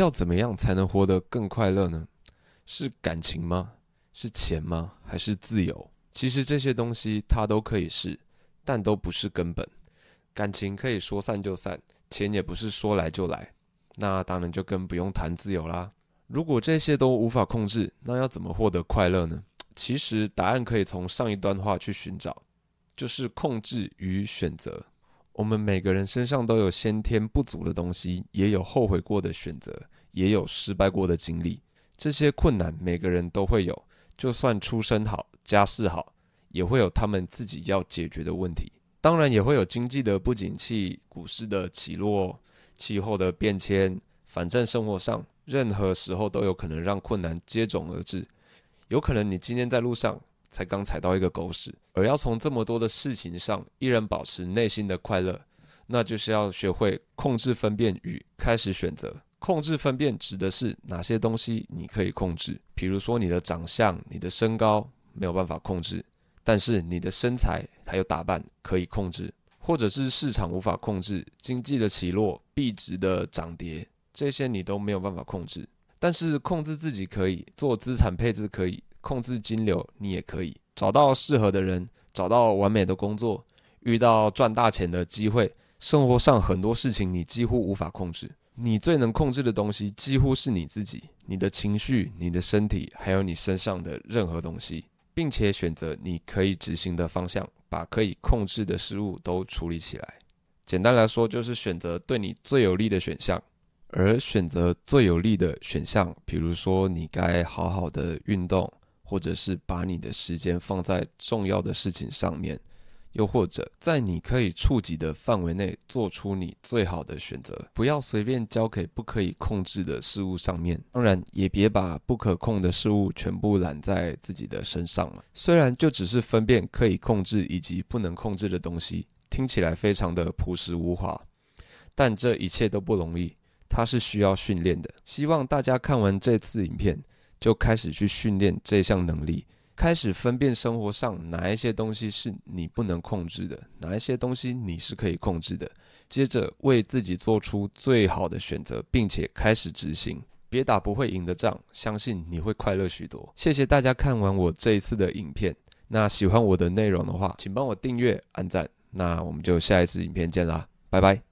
要怎么样才能活得更快乐呢？是感情吗？是钱吗？还是自由？其实这些东西它都可以是，但都不是根本。感情可以说散就散，钱也不是说来就来，那当然就更不用谈自由啦。如果这些都无法控制，那要怎么获得快乐呢？其实答案可以从上一段话去寻找，就是控制与选择。我们每个人身上都有先天不足的东西，也有后悔过的选择，也有失败过的经历。这些困难每个人都会有，就算出身好、家世好，也会有他们自己要解决的问题。当然，也会有经济的不景气、股市的起落、气候的变迁。反正生活上，任何时候都有可能让困难接踵而至。有可能你今天在路上才刚踩到一个狗屎，而要从这么多的事情上依然保持内心的快乐，那就是要学会控制分辨与开始选择。控制分辨指的是哪些东西你可以控制，比如说你的长相、你的身高没有办法控制，但是你的身材还有打扮可以控制，或者是市场无法控制，经济的起落、币值的涨跌。这些你都没有办法控制，但是控制自己可以，做资产配置可以，控制金流你也可以，找到适合的人，找到完美的工作，遇到赚大钱的机会，生活上很多事情你几乎无法控制，你最能控制的东西几乎是你自己，你的情绪、你的身体，还有你身上的任何东西，并且选择你可以执行的方向，把可以控制的事物都处理起来。简单来说，就是选择对你最有利的选项。而选择最有利的选项，比如说你该好好的运动，或者是把你的时间放在重要的事情上面，又或者在你可以触及的范围内做出你最好的选择，不要随便交给不可以控制的事物上面。当然，也别把不可控的事物全部揽在自己的身上了。虽然就只是分辨可以控制以及不能控制的东西，听起来非常的朴实无华，但这一切都不容易。它是需要训练的，希望大家看完这次影片，就开始去训练这项能力，开始分辨生活上哪一些东西是你不能控制的，哪一些东西你是可以控制的，接着为自己做出最好的选择，并且开始执行。别打不会赢的仗，相信你会快乐许多。谢谢大家看完我这一次的影片，那喜欢我的内容的话，请帮我订阅、按赞，那我们就下一次影片见啦，拜拜。